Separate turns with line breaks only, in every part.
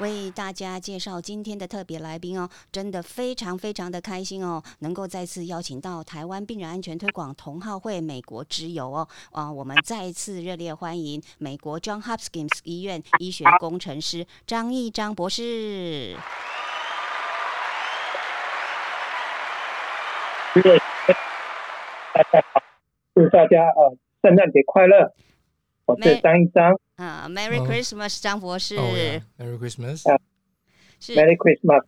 为大家介绍今天的特别来宾哦，真的非常非常的开心哦，能够再次邀请到台湾病人安全推广同好会美国之友哦，啊，我们再次热烈欢迎美国 John Hopkins 医院医学工程师张义章博士。
大家好，祝大家啊，圣诞节快乐！我是张一张
啊，Merry Christmas，张博士
，Merry Christmas，
是 Merry Christmas。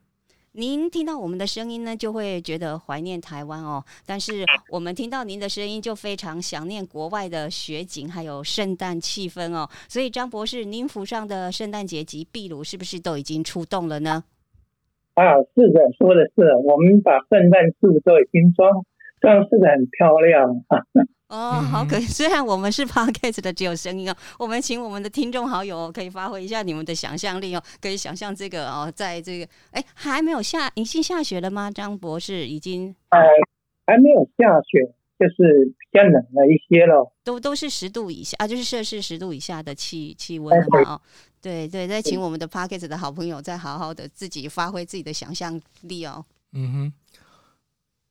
您听到我们的声音呢，就会觉得怀念台湾哦。但是我们听到您的声音，就非常想念国外的雪景，还有圣诞气氛哦。所以张博士，您府上的圣诞节及壁炉是不是都已经出动了呢？
啊，是的，说的是，我们把圣诞树都已经装装饰的很漂亮啊。
哦，好可 虽然我们是 podcast 的，只有声音哦。我们请我们的听众好友可以发挥一下你们的想象力哦，可以想象这个哦，在这个哎还没有下，已经下雪了吗？张博士已经
呃还没有下雪，就是比较冷了一些了。
都都是十度以下啊，就是摄氏十度以下的气气温了嘛哦。对对，再请我们的 podcast 的好朋友再好好的自己发挥自己的想象力哦。
嗯哼。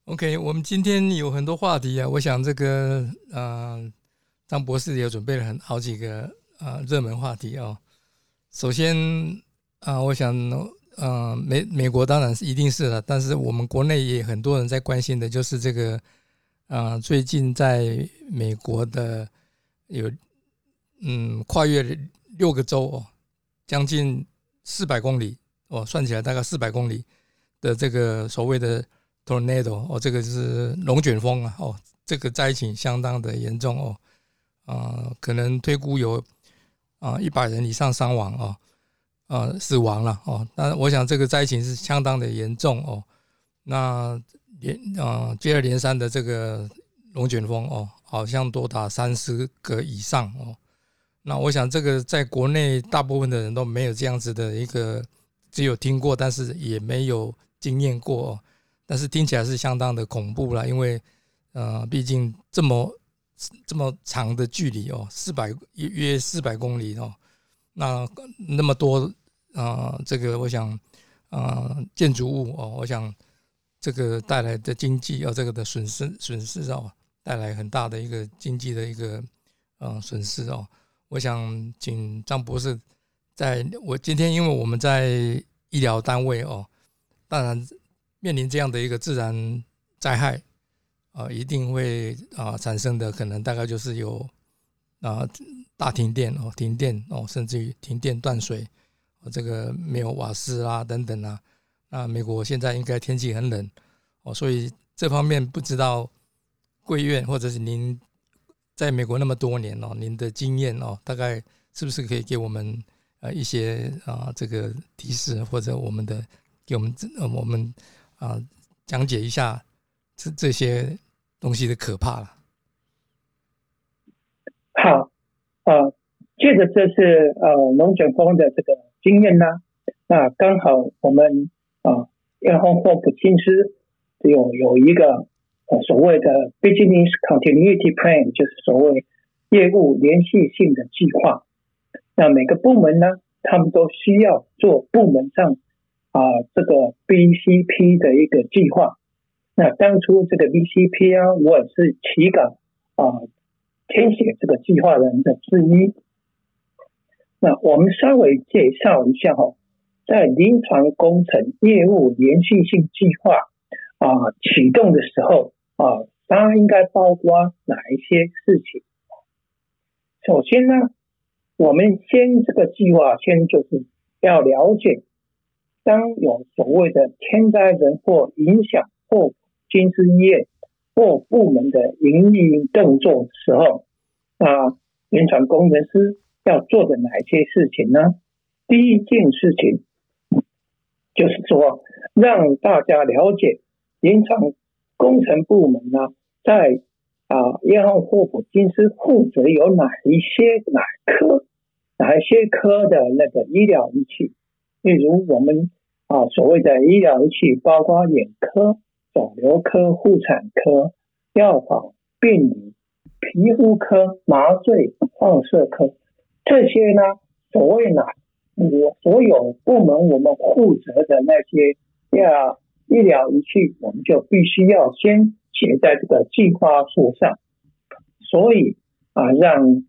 OK，我们今天有很多话题啊，我想这个呃，张博士也准备了很好几个呃热门话题哦。首先啊，我想呃美美国当然是一定是了，但是我们国内也很多人在关心的就是这个啊，最近在美国的有嗯跨越六个州哦，将近四百公里哦，算起来大概四百公里的这个所谓的。Tornado 哦，这个是龙卷风啊！哦，这个灾情相当的严重哦，啊，可能推估有啊一百人以上伤亡哦，呃，死亡了哦。那我想这个灾情是相当的严重哦。那连啊接二连三的这个龙卷风哦，好像多达三十个以上哦。那我想这个在国内大部分的人都没有这样子的一个，只有听过，但是也没有经验过哦。但是听起来是相当的恐怖了，因为，呃，毕竟这么这么长的距离哦，四百约四百公里哦，那那么多啊，这个我想啊，建筑物哦，我想这个带来的经济哦，这个的损失损失哦，带来很大的一个经济的一个呃损失哦，我想请张博士，在我今天因为我们在医疗单位哦，当然。面临这样的一个自然灾害，啊，一定会啊产生的可能大概就是有啊大停电哦，停电哦，甚至于停电断水，这个没有瓦斯啦等等啊。那美国现在应该天气很冷哦，所以这方面不知道贵院或者是您在美国那么多年哦，您的经验哦，大概是不是可以给我们呃一些啊这个提示，或者我们的给我们呃我们。啊，讲解一下这这些东西的可怕了。
好，呃，借着这次呃龙卷风的这个经验呢，那刚好我们啊，燕峰霍普金斯有有一个呃所谓的 business continuity plan，就是所谓业务连续性的计划。那每个部门呢，他们都需要做部门上。啊，这个 BCP 的一个计划，那当初这个 BCP 啊，我也是起稿啊，填写这个计划人的之一。那我们稍微介绍一下哈，在临床工程业务连续性计划啊启动的时候啊，它应该包括哪一些事情？首先呢，我们先这个计划先就是要了解。当有所谓的天灾人祸影响或军事业或部门的营运动作的时候，啊，临床工程师要做的哪些事情呢？第一件事情就是说，让大家了解临床工程部门呢，在啊，约翰霍普金斯负责有哪一些哪科哪些科的那个医疗仪器？例如我们啊所谓的医疗仪器，包括眼科、肿瘤科、妇产科、药房、病理、皮肤科、麻醉、放射科这些呢？所谓哪我所有部门我们负责的那些要医疗仪器，我们就必须要先。写在这个计划书上，所以啊，让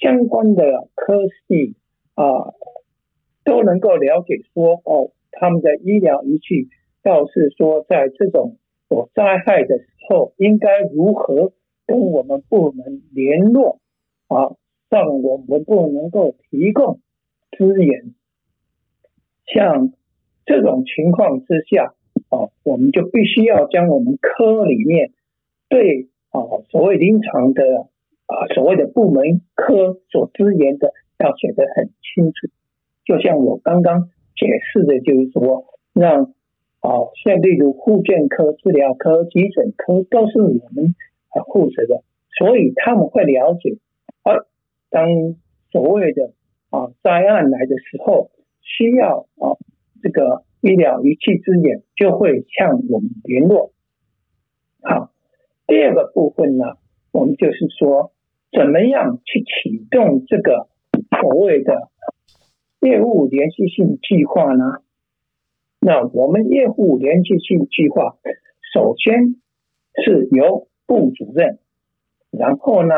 相关的科系啊都能够了解说，哦，他们的医疗仪器，倒是说在这种有灾害的时候，应该如何跟我们部门联络啊，让我们部门能够提供资源。像这种情况之下。啊，我们就必须要将我们科里面对啊所谓临床的啊所谓的部门科所支援的要写得很清楚。就像我刚刚解释的，就是说让啊像例如护健科、治疗科、急诊科都是我们啊负责的，所以他们会了解。而当所谓的啊灾案来的时候，需要啊这个。医疗仪器资源就会向我们联络。好，第二个部分呢，我们就是说，怎么样去启动这个所谓的业务连续性计划呢？那我们业务连续性计划，首先是由部主任，然后呢，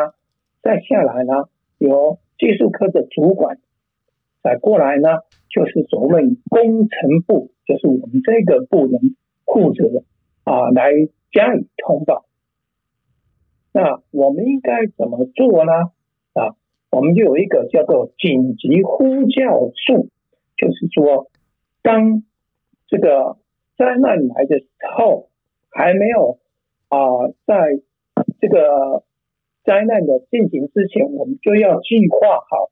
再下来呢，由技术科的主管，再过来呢，就是所谓工程部。就是我们这个部门负责啊，来加以通报。那我们应该怎么做呢？啊，我们就有一个叫做紧急呼叫术，就是说，当这个灾难来的时候，还没有啊，在这个灾难的进行之前，我们就要计划好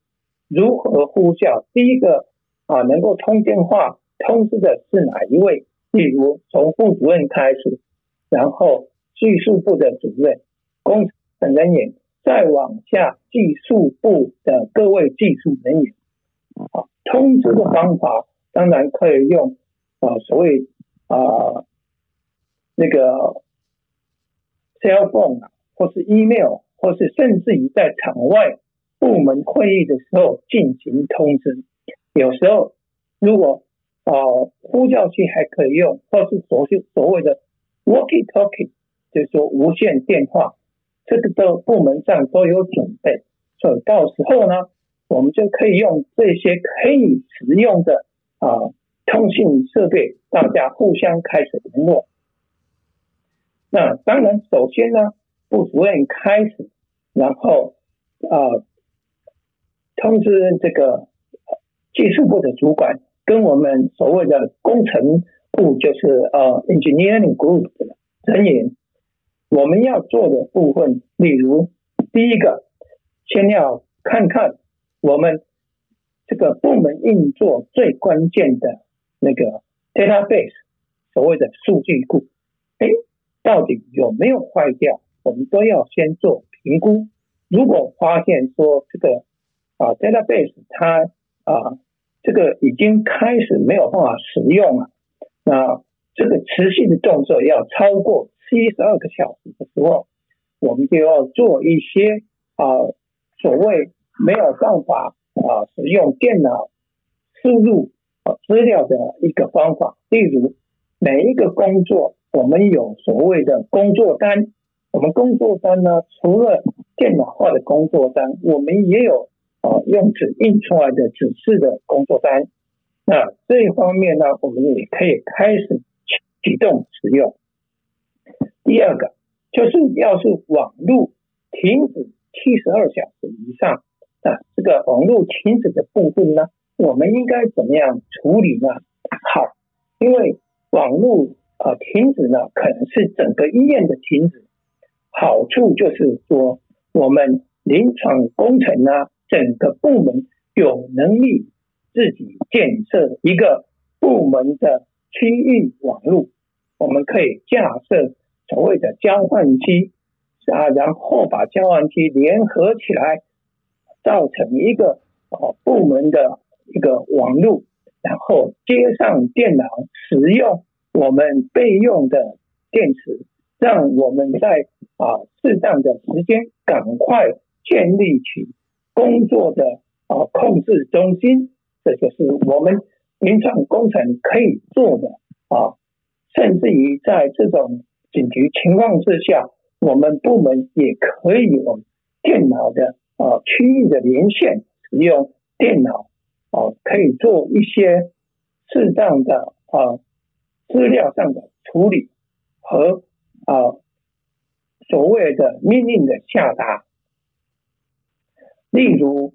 如何呼叫。第一个啊，能够通电话。通知的是哪一位？例如从副主任开始，然后技术部的主任、工程人员，再往下技术部的各位技术人员。啊，通知的方法当然可以用啊，所谓啊那个 cell phone 或是 email，或是甚至于在场外部门会议的时候进行通知。有时候如果啊，呼叫器还可以用，或是所谓所谓的 walkie-talkie，就是说无线电话，这个的部门上都有准备，所以到时候呢，我们就可以用这些可以使用的啊通信设备，大家互相开始联络。那当然，首先呢，部主任开始，然后啊通知这个技术部的主管。跟我们所谓的工程部，就是呃 engineering group 的人员，我们要做的部分，例如第一个，先要看看我们这个部门运作最关键的那个 database，所谓的数据库，哎，到底有没有坏掉？我们都要先做评估。如果发现说这个啊 database 它啊。这个已经开始没有办法使用了，那这个持续的动作要超过七十二个小时的时候，我们就要做一些啊所谓没有办法啊使用电脑输入啊资料的一个方法。例如，每一个工作我们有所谓的工作单，我们工作单呢除了电脑化的工作单，我们也有。啊，用纸印出来的指示的工作单，那这一方面呢，我们也可以开始启动使用。第二个就是，要是网络停止七十二小时以上啊，这个网络停止的部分呢，我们应该怎么样处理呢？好，因为网络啊停止呢，可能是整个医院的停止。好处就是说，我们临床工程呢。整个部门有能力自己建设一个部门的区域网络，我们可以架设所谓的交换机啊，然后把交换机联合起来，造成一个啊部门的一个网络，然后接上电脑，使用我们备用的电池，让我们在啊适当的时间赶快建立起工作的啊控制中心，这就是我们民创工程可以做的啊。甚至于在这种紧急情况之下，我们部门也可以用电脑的啊区域的连线，使用电脑啊可以做一些适当的啊资料上的处理和啊所谓的命令的下达。例如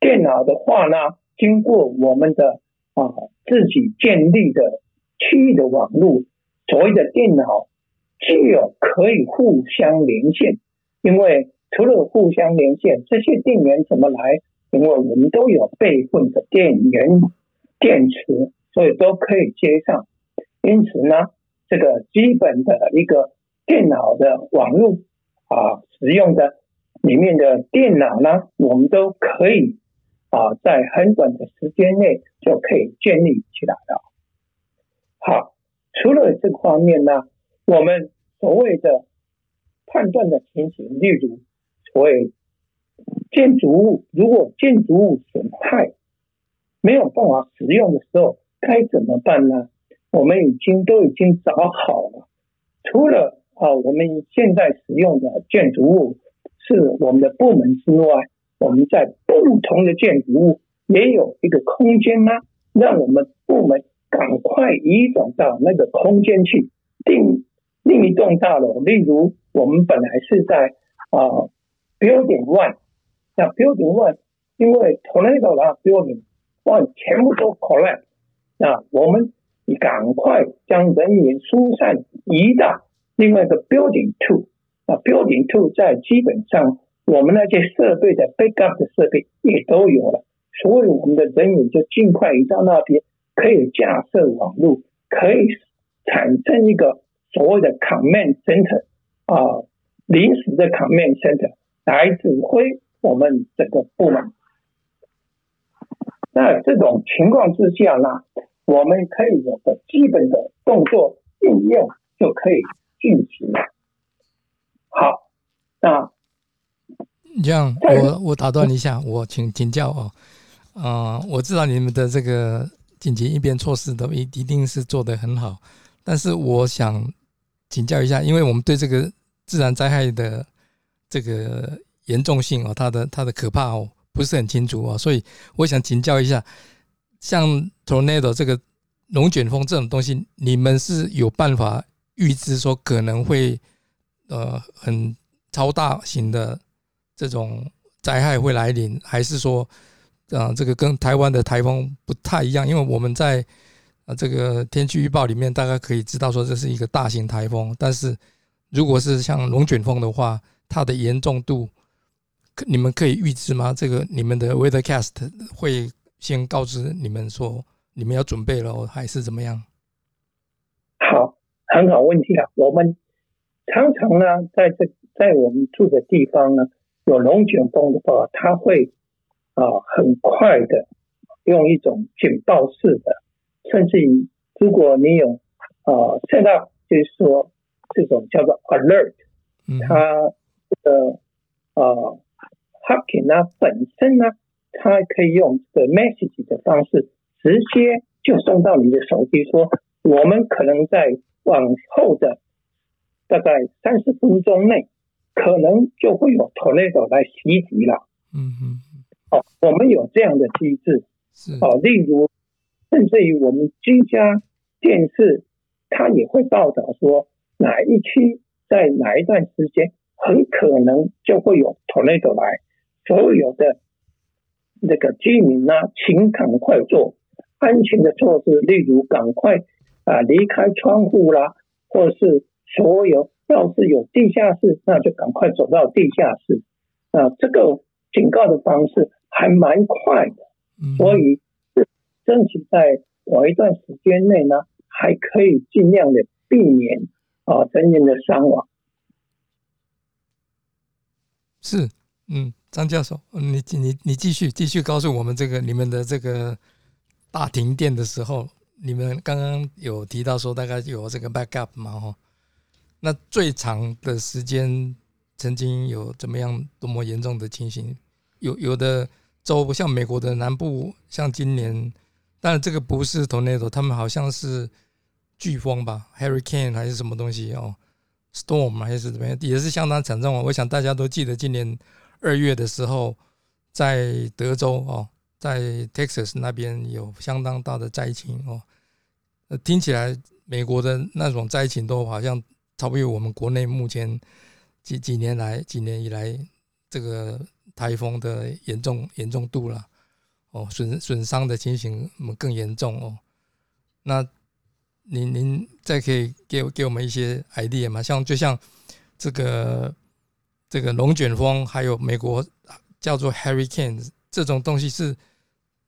电脑的话呢，经过我们的啊自己建立的区域的网络。所谓的电脑具有可以互相连线，因为除了互相连线，这些电源怎么来？因为我们都有备份的电源电池，所以都可以接上。因此呢，这个基本的一个电脑的网络啊，使用的里面的电脑呢，我们都可以啊，在很短的时间内就可以建立起来了。好。除了这方面呢，我们所谓的判断的情形，例如所谓建筑物，如果建筑物损害没有办法使用的时候，该怎么办呢？我们已经都已经找好了。除了啊，我们现在使用的建筑物是我们的部门之外，我们在不同的建筑物也有一个空间呢，让我们部门。赶快移转到那个空间去，定另一栋大楼。例如，我们本来是在啊 Building One，那 Building One 因为 Tornado 啦，Building One 全部都 collapse，那我们赶快将人员疏散移到另外一个 Building Two，啊 Building Two 在基本上我们那些设备的 backup 的设备也都有了，所以我们的人员就尽快移到那边。可以架设网络，可以产生一个所谓的 command center 啊，临时的 command center 来指挥我们整个部门。那这种情况之下呢，我们可以有个基本的动作应用就可以进行了。好，那
这样我我打断一下，我请请教哦，啊，我知道你们的这个。紧急应变措施都一一定是做得很好，但是我想请教一下，因为我们对这个自然灾害的这个严重性哦，它的它的可怕哦，不是很清楚哦，所以我想请教一下，像 tornado 这个龙卷风这种东西，你们是有办法预知说可能会呃很超大型的这种灾害会来临，还是说？啊，这个跟台湾的台风不太一样，因为我们在啊这个天气预报里面大概可以知道说这是一个大型台风，但是如果是像龙卷风的话，它的严重度，你们可以预知吗？这个你们的 weathercast 会先告知你们说你们要准备了，还是怎么样？
好，很好问题啊。我们常常呢，在这在我们住的地方呢，有龙卷风的话，它会。啊，很快的，用一种警报式的，甚至于，如果你有啊，set up，就是说这种叫做 alert，它的呃 h a c k i n g 呢本身呢，它可以用这个 message 的方式，直接就送到你的手机，说我们可能在往后的大概三十分钟内，可能就会有 tornado 来袭击了。嗯嗯。哦，我们有这样的机制，哦，例如，甚至于我们居家电视，它也会报道说哪一区在哪一段时间很可能就会有 tornado 来，所有的那个居民呢，请赶快做安全的措施，例如赶快啊离开窗户啦，或是所有要是有地下室，那就赶快走到地下室啊，这个警告的方式。还蛮快的，所以争取在某一段时间内呢，还可以尽量的避免啊人员的伤亡。
是，嗯，张教授，你你你继续继续告诉我们这个你们的这个大停电的时候，你们刚刚有提到说大概有这个 backup 嘛？哈，那最长的时间曾经有怎么样多么严重的情形？有有的州像美国的南部，像今年，当然这个不是 tornado，他们好像是飓风吧，hurricane 还是什么东西哦。storm 还是怎么样，也是相当惨重啊！我想大家都记得，今年二月的时候，在德州哦，在 Texas 那边有相当大的灾情哦。听起来美国的那种灾情都好像超越我们国内目前几几年来几年以来这个台风的严重严重度了哦，损损伤的情形更严重哦。那您您再可以给给我们一些 idea 吗？像就像这个这个龙卷风，还有美国叫做 hurricane 这种东西，是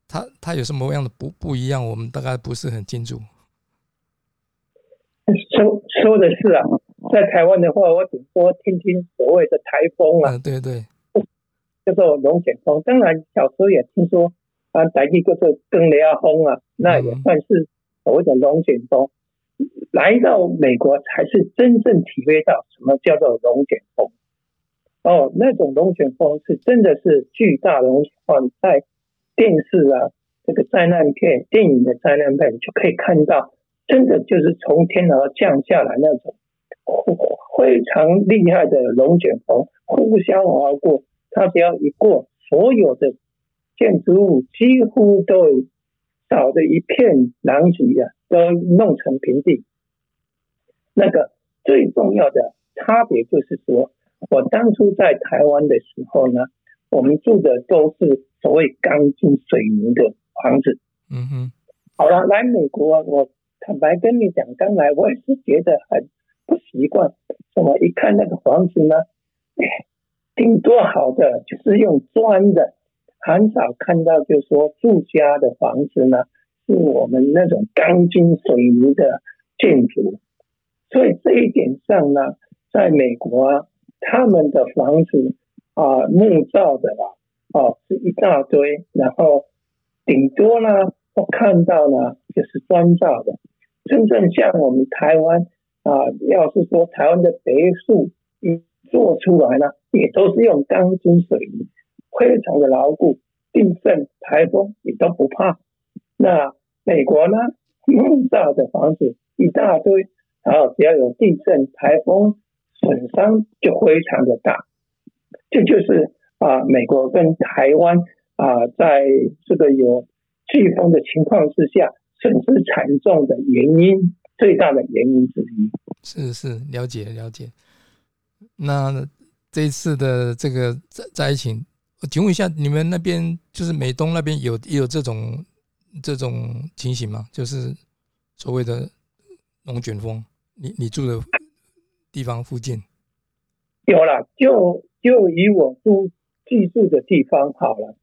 它它有什么样的不不一样？我们大概不是很清楚。
说说的是啊，在台湾的话，我顶多听听所谓的台风啊，
对对，
叫做龙卷风。当然小时候也听说啊，台地叫做更雷亚风啊，那也算是。所谓的龙卷风来到美国，才是真正体会到什么叫做龙卷风。哦，那种龙卷风是真的是巨大的龙卷风，在电视啊这个灾难片、电影的灾难片就可以看到，真的就是从天而降下来那种非常厉害的龙卷风，呼啸而过。它只要一过，所有的建筑物几乎都。少的一片狼藉啊，都弄成平地。那个最重要的差别就是说，我当初在台湾的时候呢，我们住的都是所谓钢筋水泥的房子。
嗯哼。
好了，来美国，我坦白跟你讲，刚来我也是觉得很不习惯。我一看那个房子呢，顶多好的就是用砖的。很少看到，就是说住家的房子呢，是我们那种钢筋水泥的建筑，所以这一点上呢，在美国啊，他们的房子啊木造的啦，哦是一大堆，然后顶多呢，我看到呢就是砖造的，真正像我们台湾啊，要是说台湾的别墅一做出来呢，也都是用钢筋水泥。非常的牢固，地震、台风你都不怕。那美国呢？木造的房子一大堆，然后只要有地震、台风，损伤就非常的大。这就是啊，美国跟台湾啊，在这个有飓风的情况之下，损失惨重的原因，最大的原因之一。
是是，了解了解。那这次的这个灾灾情。我请问一下，你们那边就是美东那边有也有这种这种情形吗？就是所谓的龙卷风，你你住的地方附近
有了，就就以我住居住的地方好了。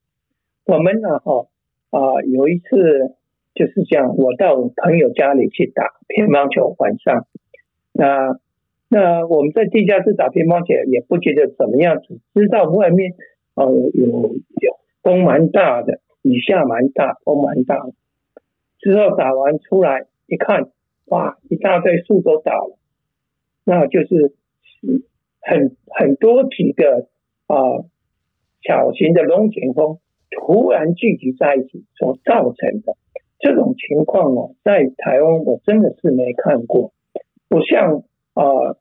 我们呢，哈啊，有一次就是讲，我到朋友家里去打乒乓球，晚上那那我们在地下室打乒乓球也不觉得怎么样，只知道外面。哦，有有风蛮大的，雨下蛮大，风蛮大。之后打完出来一看，哇，一大堆树都倒了，那就是很很多几个啊小型的龙卷风突然聚集在一起所造成的这种情况哦，在台湾我真的是没看过，不像啊，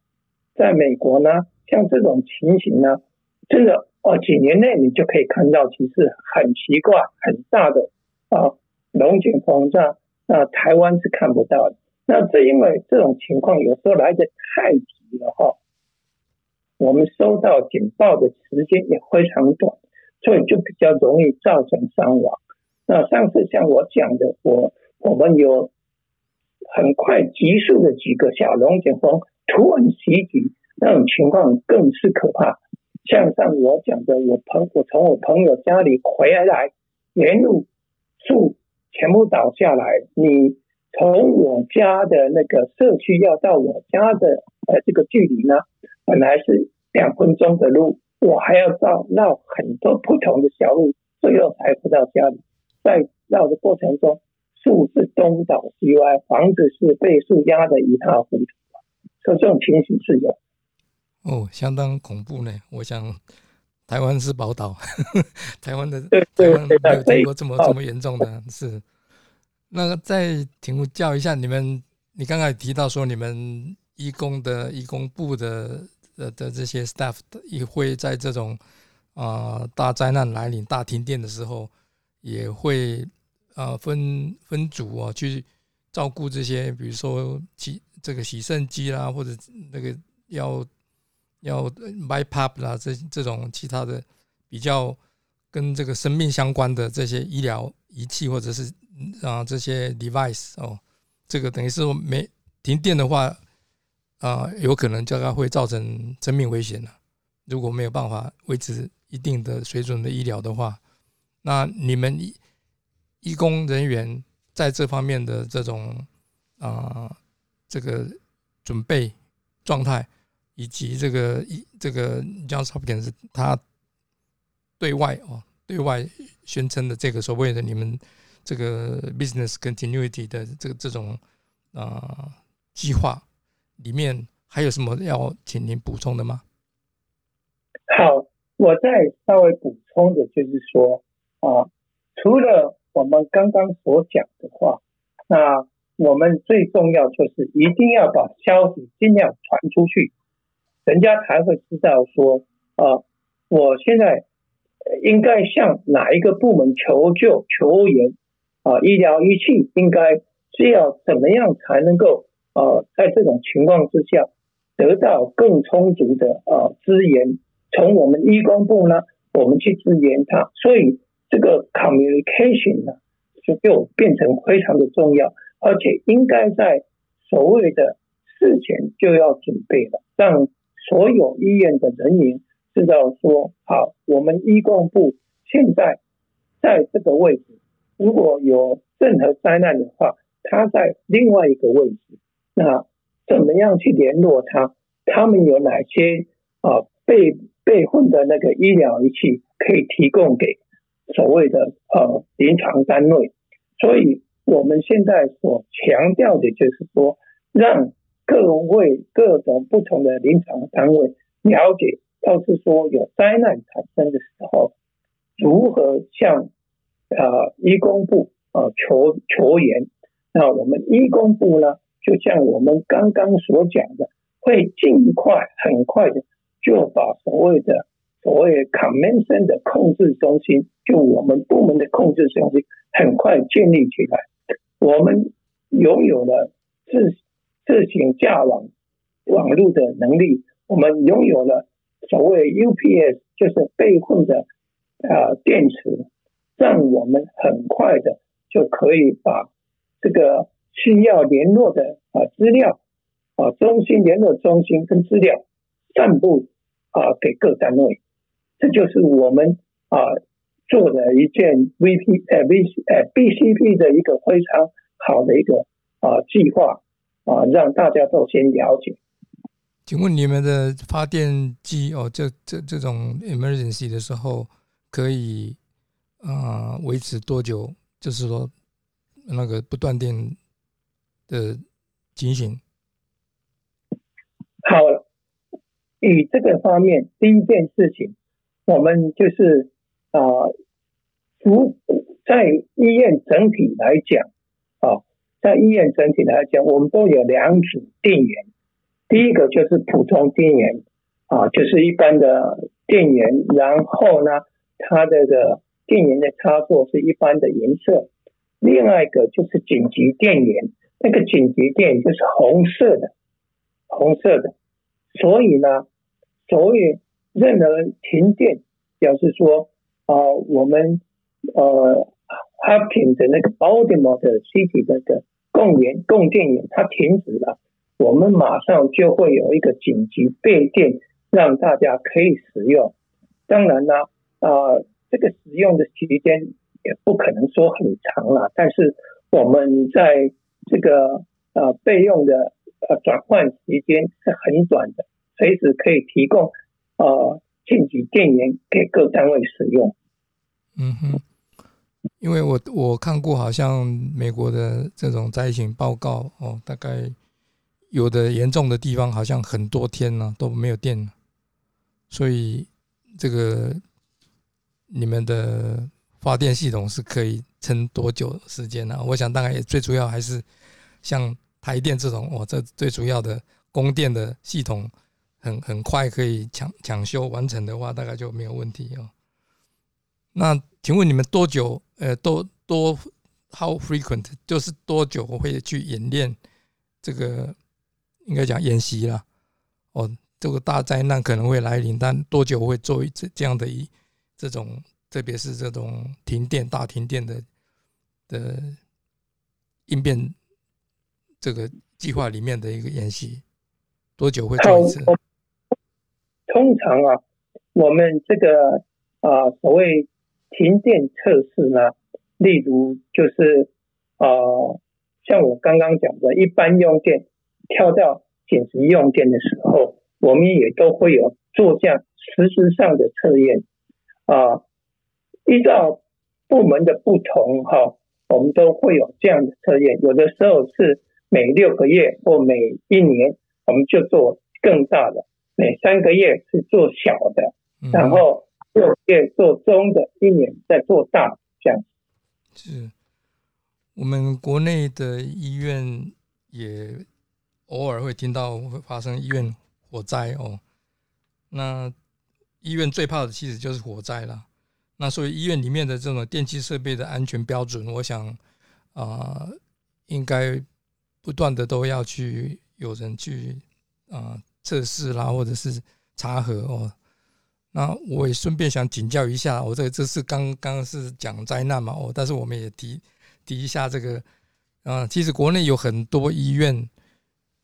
在美国呢，像这种情形呢，真的。哦，几年内你就可以看到，其实很奇怪、很大的啊龙卷风，在那台湾是看不到的。那这因为这种情况有时候来的太急了哈，我们收到警报的时间也非常短，所以就比较容易造成伤亡。那上次像我讲的，我我们有很快急速的几个小龙卷风突然袭击，那种情况更是可怕。像上我讲的，我朋我从我朋友家里回来，沿路树全部倒下来，你从我家的那个社区要到我家的呃这个距离呢，本来是两分钟的路，我还要绕绕很多不同的小路，最后才回到家里。在绕的过程中，树是东倒西歪，房子是被树压得一塌糊涂，所以这种情形是有。
哦，相当恐怖呢。我想台湾是宝岛，台湾的
台
湾没有见过这么这么严重的是。那再请教一下你们，你刚才提到说你们义工的义工部的的的这些 staff 也会在这种啊大灾难来临、大停电的时候，也会啊分分组啊去照顾这些，比如说洗这个洗肾机啦，或者那个要要 buy pap 啦，这这种其他的比较跟这个生命相关的这些医疗仪器或者是。啊，这些 device 哦，这个等于是没停电的话，啊，有可能这个会造成生命危险的。如果没有办法维持一定的水准的医疗的话，那你们医工人员在这方面的这种啊，这个准备状态，以及这个一这个 John Hopkins 他对外哦，对外宣称的这个所谓的你们。这个 business continuity 的这个这种啊计划里面还有什么要请您补充的吗？
好，我再稍微补充的就是说啊，除了我们刚刚所讲的话，那我们最重要就是一定要把消息尽量传出去，人家才会知道说啊，我现在应该向哪一个部门求救求援。啊，医疗仪器应该是要怎么样才能够啊，在这种情况之下得到更充足的啊资源？从我们医工部呢，我们去支援他，所以这个 communication 呢，就就变成非常的重要，而且应该在所谓的事前就要准备了，让所有医院的人员知道说，好，我们医工部现在在这个位置。如果有任何灾难的话，他在另外一个位置，那怎么样去联络他？他们有哪些啊备备份的那个医疗仪器可以提供给所谓的呃临床单位？所以我们现在所强调的就是说，让各位各种不同的临床单位了解，要是说有灾难产生的时候，如何向。呃，医工部啊，求求援。那我们医工部呢，就像我们刚刚所讲的，会尽快、很快的就把所谓的所谓 command 的控制中心，就我们部门的控制中心，很快建立起来。我们拥有了自自行架网网络的能力，我们拥有了所谓 UPS，就是备份的啊电池。让我们很快的就可以把这个需要联络的啊资料啊中心联络中心跟资料散布啊给各单位，这就是我们啊做的一件 VP 呃 V 呃 BCP 的一个非常好的一个啊计划啊，让大家都先了解。
请问你们的发电机哦，这这这种 emergency 的时候可以？啊，维持多久？就是说，那个不断电的情形。
好，以这个方面，第一件事情，我们就是啊，如在医院整体来讲，啊，在医院整体来讲，我们都有两组电源。第一个就是普通电源，啊，就是一般的电源，然后呢，它这个。电源的插座是一般的颜色，另外一个就是紧急电源，那个紧急电源就是红色的，红色的。所以呢，所以任何停电，表示说啊，我们呃 h a p k i n 的那个 Baltimore 的 City 那个供源供电源它停止了，我们马上就会有一个紧急备电，让大家可以使用。当然呢，啊。这个使用的期间也不可能说很长了，但是我们在这个呃备用的呃转换时间是很短的，随时可以提供呃紧急电源给各单位使用。
嗯哼，因为我我看过，好像美国的这种灾情报告哦，大概有的严重的地方，好像很多天呢都没有电了，所以这个你们的发电系统是可以撑多久时间呢？我想，大概也最主要还是像台电这种，哦，这最主要的供电的系统，很很快可以抢抢修完成的话，大概就没有问题哦。那请问你们多久？呃，多多 how frequent 就是多久我会去演练这个？应该讲演习了。哦，这个大灾难可能会来临，但多久会做一这这样的一这种，特别是这种停电、大停电的的应变这个计划里面的一个演习，多久会做一次？
通常啊，我们这个啊所谓。停电测试呢，例如就是呃，像我刚刚讲的，一般用电跳到紧急用电的时候，我们也都会有做这样实质上的测验啊。依照部门的不同哈，我们都会有这样的测验。有的时候是每六个月或每一年，我们就做更大的；每三个月是做小的，然后。六月做中的，一年在做大，这样
是。我们国内的医院也偶尔会听到会发生医院火灾哦。那医院最怕的其实就是火灾了。那所以医院里面的这种电气设备的安全标准，我想啊，应该不断的都要去有人去啊测试啦，或者是查核哦。那我也顺便想请教一下，我这这是刚刚是讲灾难嘛？哦，但是我们也提提一下这个，啊，其实国内有很多医院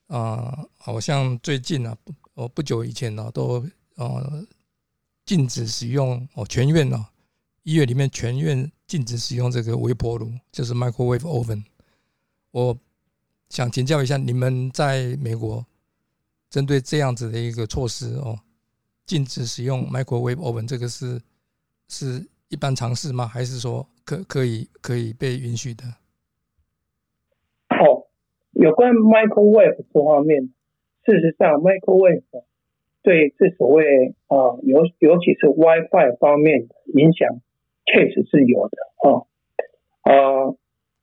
啊，好像最近啊，哦不久以前呢，都呃禁止使用哦，全院哦，医院里面全院禁止使用这个微波炉，就是 microwave oven。我想请教一下，你们在美国针对这样子的一个措施哦？禁止使用 microwave oven，这个是是一般常识吗？还是说可可以可以被允许的？
哦，有关 microwave 这方面，事实上 microwave 对这所谓啊，尤尤其是 WiFi 方面的影响，确实是有的啊啊，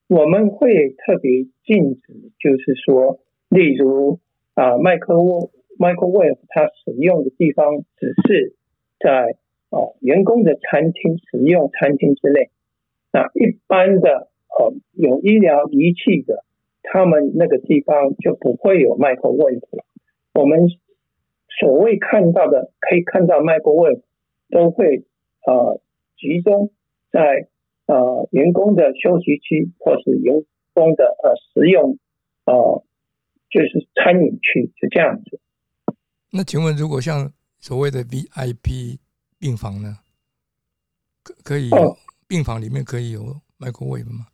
我们会特别禁止，就是说，例如啊，Micro。Microwave 它使用的地方只是在哦员工的餐厅使用餐厅之内，那一般的呃有医疗仪器的，他们那个地方就不会有 Microwave 了。我们所谓看到的，可以看到 Microwave 都会呃集中在呃员工的休息区或是员工的呃食用呃就是餐饮区，是这样子。
那请问，如果像所谓的 VIP 病房呢？可可以病房里面可以有 microwave 吗？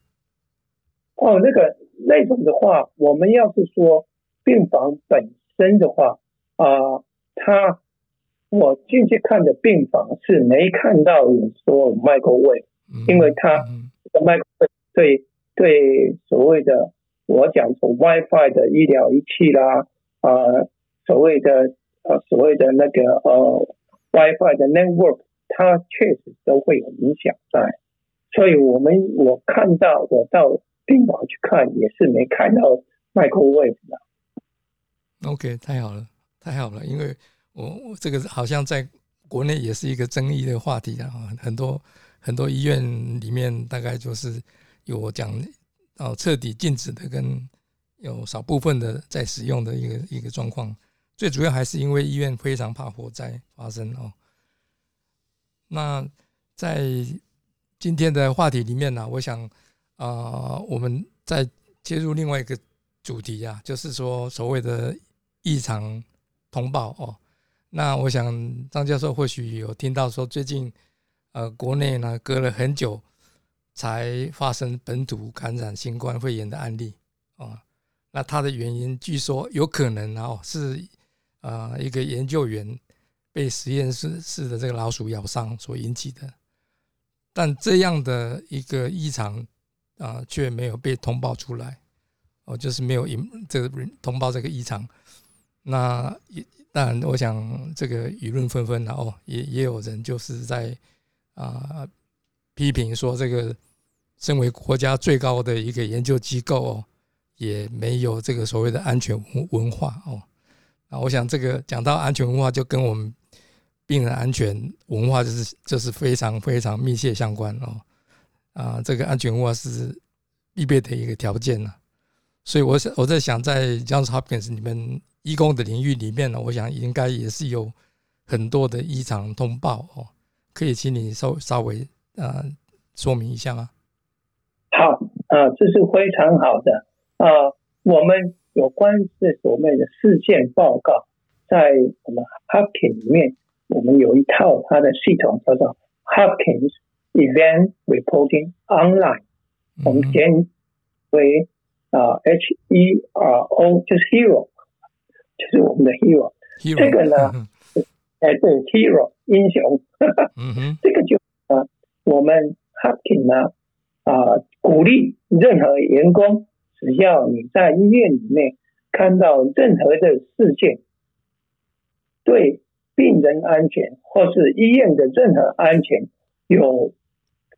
哦，那个那种的话，我们要是说病房本身的话啊，他我进去看的病房是没看到有说 microwave，因为他 microwave 对对所谓的我讲说 WiFi 的医疗仪器啦啊，所谓的。呃，所谓的那个呃，WiFi 的 network，它确实都会有影响在，所以我们我看到我到病房去看也是没看到 microwave 的。
OK，太好了，太好了，因为我我这个好像在国内也是一个争议的话题啊，很多很多医院里面大概就是有讲哦彻底禁止的，跟有少部分的在使用的一个一个状况。最主要还是因为医院非常怕火灾发生哦。那在今天的话题里面呢，我想啊，我们再切入另外一个主题啊，就是说所谓的异常通报哦。那我想张教授或许有听到说，最近呃，国内呢隔了很久才发生本土感染新冠肺炎的案例哦，那它的原因据说有可能哦是啊一个研究员被实验室室的这个老鼠咬伤所引起的，但这样的一个异常啊却没有被通报出来，哦，就是没有引这个通报这个异常，那也当然我想这个舆论纷纷了哦也也有人就是在啊批评说这个。身为国家最高的一个研究机构哦，也没有这个所谓的安全文化哦。啊，我想这个讲到安全文化，就跟我们病人安全文化就是就是非常非常密切相关哦。啊，这个安全文化是必备的一个条件呢。所以，我想我在想，在 Johns Hopkins 你们医工的领域里面呢，我想应该也是有很多的异常通报哦。可以请你稍稍微呃说明一下吗？
好，啊，这是非常好的啊。我们有关这所谓的事件报告，在我们 Hopkins 里面，我们有一套它的系统叫做 Hopkins Event Reporting Online，我们简为啊 H E R O，就是 Hero，就是我们的 Hero。这个呢，哎，对，Hero 英雄。这个就啊，我们 Hopkins 呢。啊，鼓励任何员工，只要你在医院里面看到任何的事件，对病人安全或是医院的任何安全有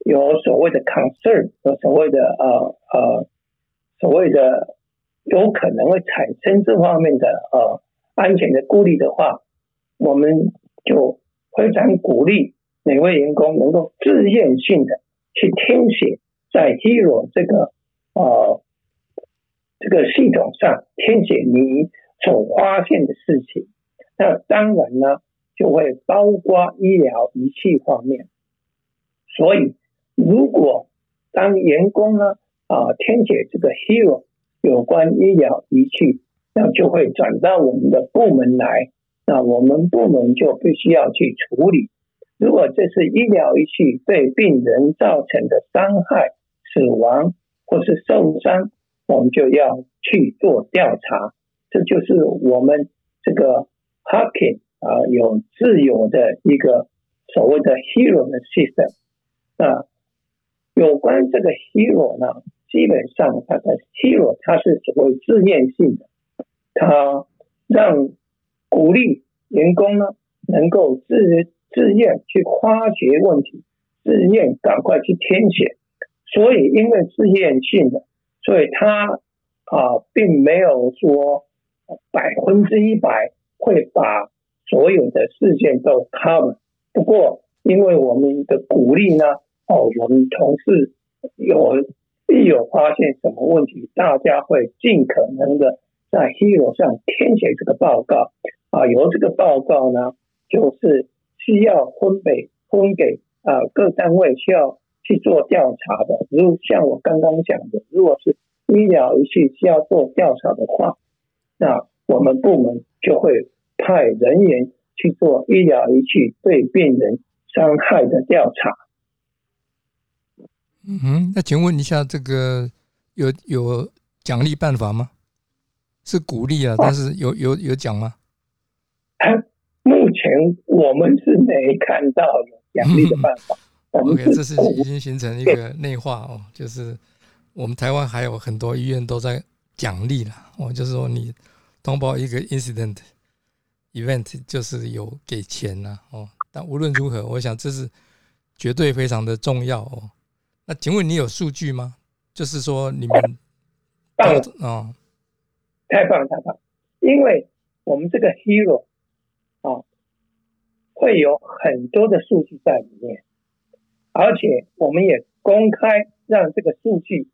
有所谓的 concern，有所谓的呃呃所谓的有可能会产生这方面的呃安全的顾虑的话，我们就非常鼓励每位员工能够自愿性的去填写。在 Hero 这个呃这个系统上填写你所发现的事情，那当然呢就会包括医疗仪器方面。所以如果当员工呢啊填写这个 Hero 有关医疗仪器，那就会转到我们的部门来，那我们部门就必须要去处理。如果这是医疗仪器对病人造成的伤害，死亡或是受伤，我们就要去做调查。这就是我们这个 Hacking 啊，有自有的一个所谓的 Hero 的 system 啊。有关这个 Hero 呢，基本上它的 Hero 它是所谓自愿性的，它让鼓励员工呢能够自自愿去发掘问题，自愿赶快去填写。所以，因为自愿性的，所以他啊，并没有说百分之一百会把所有的事件都 cover。不过，因为我们的鼓励呢，哦，我们同事有一有发现什么问题，大家会尽可能的在 Hero 上填写这个报告啊。由这个报告呢，就是需要分给分给啊各单位需要。去做调查的，如像我刚刚讲的，如果是医疗仪器需要做调查的话，那我们部门就会派人员去做医疗仪器对病人伤害的调查。
嗯哼，那请问一下，这个有有奖励办法吗？是鼓励啊，但是有有有奖吗？
目前我们是没看到有奖励的办法。
OK，这是已经形成一个内化哦，就是我们台湾还有很多医院都在奖励了哦，就是说你通报一个 incident event，就是有给钱了哦。但无论如何，我想这是绝对非常的重要哦。那请问你有数据吗？就是说你们
哦，太棒了太棒了，因为我们这个 hero 啊，会有很多的数据在里面。而且我们也公开让这个数据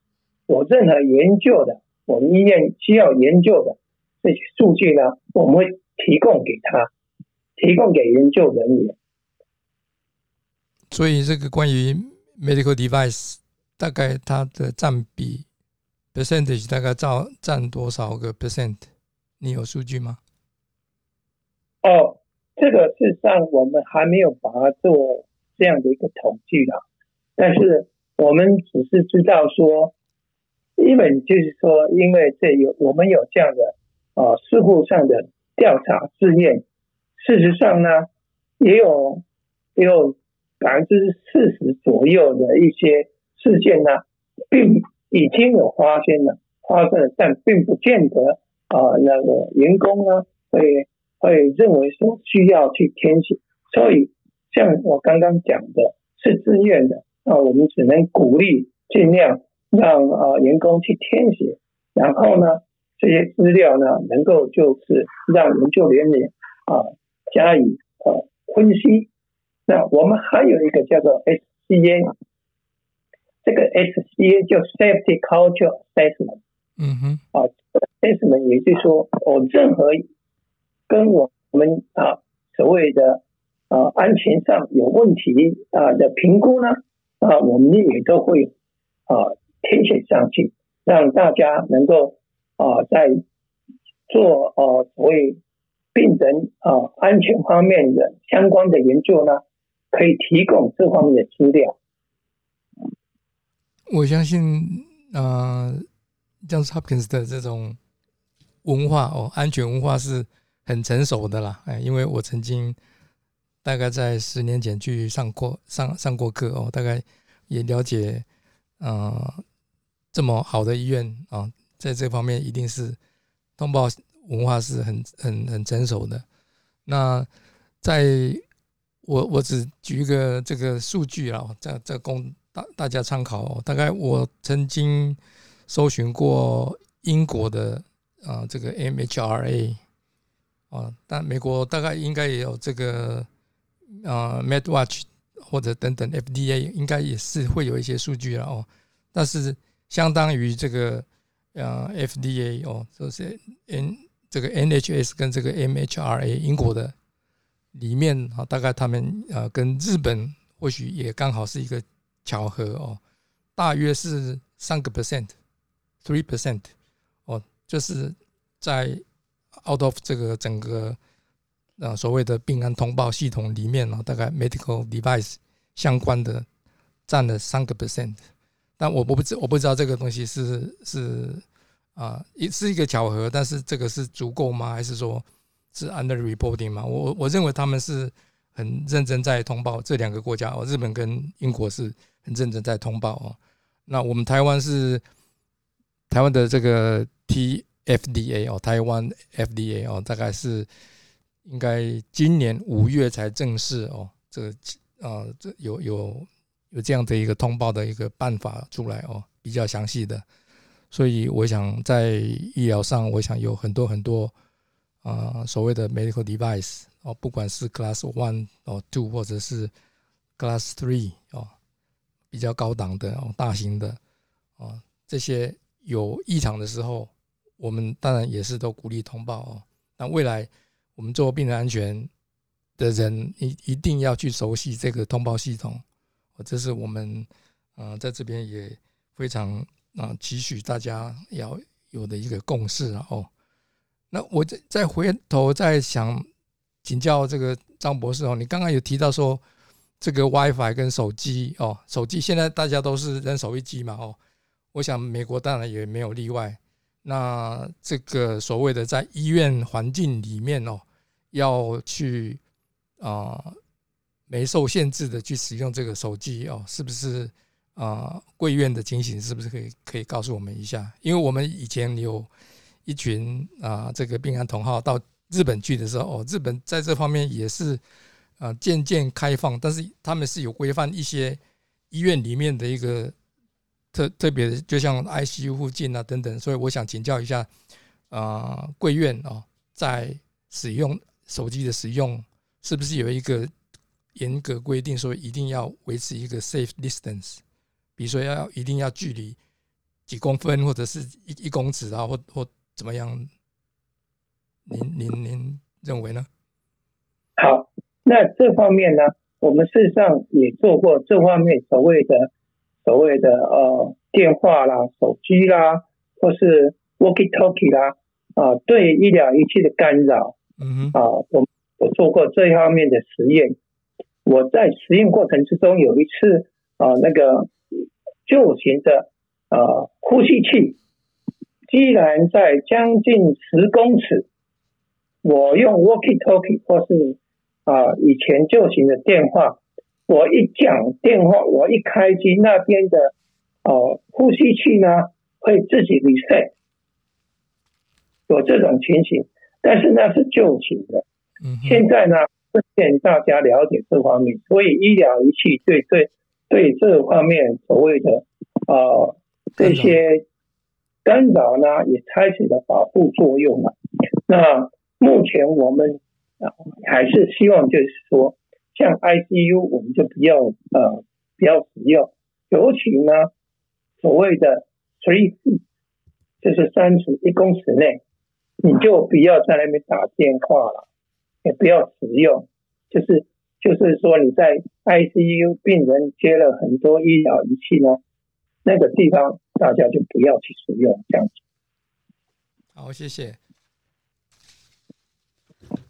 有任何研究的，我们医院需要研究的这些数据呢，我们会提供给他，提供给研究人员。
所以这个关于 medical device 大概它的占比 percentage 大概占占多少个 percent？你有数据吗？
哦，这个事实上我们还没有把它做。这样的一个统计了，但是我们只是知道说，一本就是说，因为这有我们有这样的啊，事故上的调查试验，事实上呢，也有也有百分之四十左右的一些事件呢，并已经有发现了，发生了，但并不见得啊，那个员工呢会会认为说需要去填写，所以像我刚刚讲的是自愿的，那我们只能鼓励尽量。让啊员工去填写，然后呢，这些资料呢能够就是让研究人员啊加以啊分析。那我们还有一个叫做 SCA，这个 SCA 叫 Safety Culture Assessment。
嗯哼。
啊，assessment 也就是说，我任何跟我们啊所谓的啊安全上有问题啊的评估呢啊，我们也都会啊。填写上去，让大家能够啊，在做呃所谓病人啊安全方面的相关的研究呢，可以提供这方面的资料。
我相信啊，Johns Hopkins 的这种文化哦，安全文化是很成熟的啦。哎，因为我曾经大概在十年前去上过上上过课哦，大概也了解啊。这么好的医院啊，在这方面一定是通报文化是很很很成熟的。那在我我只举一个这个数据啊，这这供大大家参考。大概我曾经搜寻过英国的啊这个 MHRA 啊，但美国大概应该也有这个啊 MedWatch 或者等等 FDA 应该也是会有一些数据了哦，但是。相当于这个呃 FDA 哦，就是 N 这个 NHS 跟这个 MHRA 英国的里面啊，大概他们呃跟日本或许也刚好是一个巧合哦，大约是三个 percent，three percent 哦，就是在 out of 这个整个呃所谓的病案通报系统里面呢，大概 medical device 相关的占了三个 percent。但我我不知我不知道这个东西是是啊，也是一个巧合，但是这个是足够吗？还是说是 under reporting 吗？我我认为他们是很认真在通报这两个国家哦，日本跟英国是很认真在通报哦。那我们台湾是台湾的这个 TFDA 哦，台湾 FDA 哦，大概是应该今年五月才正式哦，这个啊这有有。有这样的一个通报的一个办法出来哦，比较详细的，所以我想在医疗上，我想有很多很多啊所谓的 medical device 哦，不管是 class one 哦 two 或者是 class three 哦，比较高档的哦大型的哦，这些有异常的时候，我们当然也是都鼓励通报哦。那未来我们做病人安全的人一一定要去熟悉这个通报系统。这是我们啊，在这边也非常啊，期许大家要有的一个共识。哦，那我再再回头再想请教这个张博士哦，你刚刚有提到说这个 WiFi 跟手机哦，手机现在大家都是人手一机嘛哦，我想美国当然也没有例外。那这个所谓的在医院环境里面哦，要去啊。没受限制的去使用这个手机哦，是不是啊？贵院的情形是不是可以可以告诉我们一下？因为我们以前有一群啊，这个病安同号到日本去的时候哦，日本在这方面也是啊渐渐开放，但是他们是有规范一些医院里面的一个特特别的，就像 ICU 附近啊等等，所以我想请教一下啊，贵院哦，在使用手机的使用是不是有一个？严格规定说一定要维持一个 safe distance，比如说要一定要距离几公分或者是一一公尺啊，或或怎么样？您您您认为呢？
好，那这方面呢，我们事实上也做过这方面所谓的所谓的呃电话啦、手机啦，或是 walkie talkie 啦啊，对医疗仪器的干扰，
嗯
啊，我我做过这方面的实验。我在实验过程之中有一次啊，那个旧型的啊呼吸器，既然在将近十公尺，我用 walkie-talkie 或是啊以前旧型的电话，我一讲电话，我一开机，那边的哦呼吸器呢会自己 reset，有这种情形，但是那是旧型的。
嗯，
现在呢，顺便大家了解这方面，所以医疗仪器对对对这方面所谓的呃这些干扰呢，也开始了保护作用了。那目前我们啊还是希望就是说，像 ICU 我们就不要呃不要使用，尤其呢所谓的 three 就是三十一公尺内，你就不要在那边打电话了。也不要使用，就是就是说你在 ICU 病人接了很多医疗仪器呢，那个地方大家就不要去使用这样子。
好，谢谢。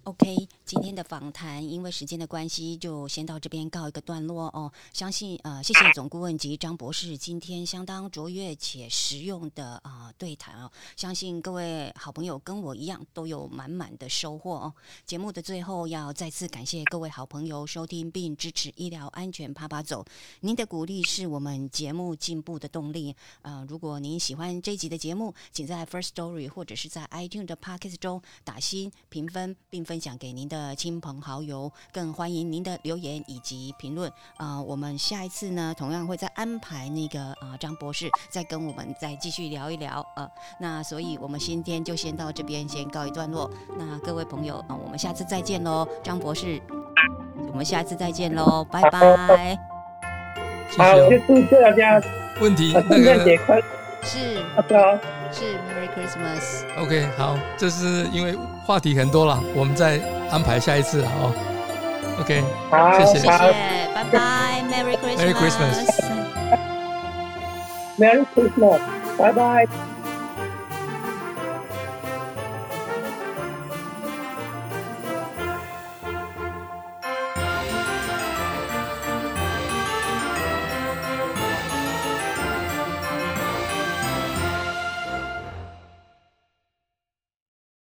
OK，今天的访谈因为时间的关系，就先到这边告一个段落哦。相信呃，谢谢总顾问及张博士今天相当卓越且实用的啊、对谈哦。相信各位好朋友跟我一样都有满满的收获哦。节目的最后要再次感谢各位好朋友收听并支持医疗安全啪啪走，您的鼓励是我们节目进步的动力。呃，如果您喜欢这一集的节目，请在 First Story 或者是在 iTunes 的 Podcast 中打新评分，并分享给您的亲朋好友。更欢迎您的留言以及评论。啊、我们下一次呢，同样会再安排那个啊、张博士再跟我们再继续聊一聊。呃，那所以我们今天就先到这边先告一段落。那各位朋友啊、我们下次再见喽，张博士，我们下次再见喽，拜拜。
谢
好，就
谢哦。
祝大家
问题
呃
那个
是
大家
是，Merry Christmas。
OK，好，这是因为话题很多了，我们再安排下一次了哦。OK，
好，
谢谢
谢谢，拜拜，Merry Christmas。
Merry
Christmas，Merry Christmas，拜拜。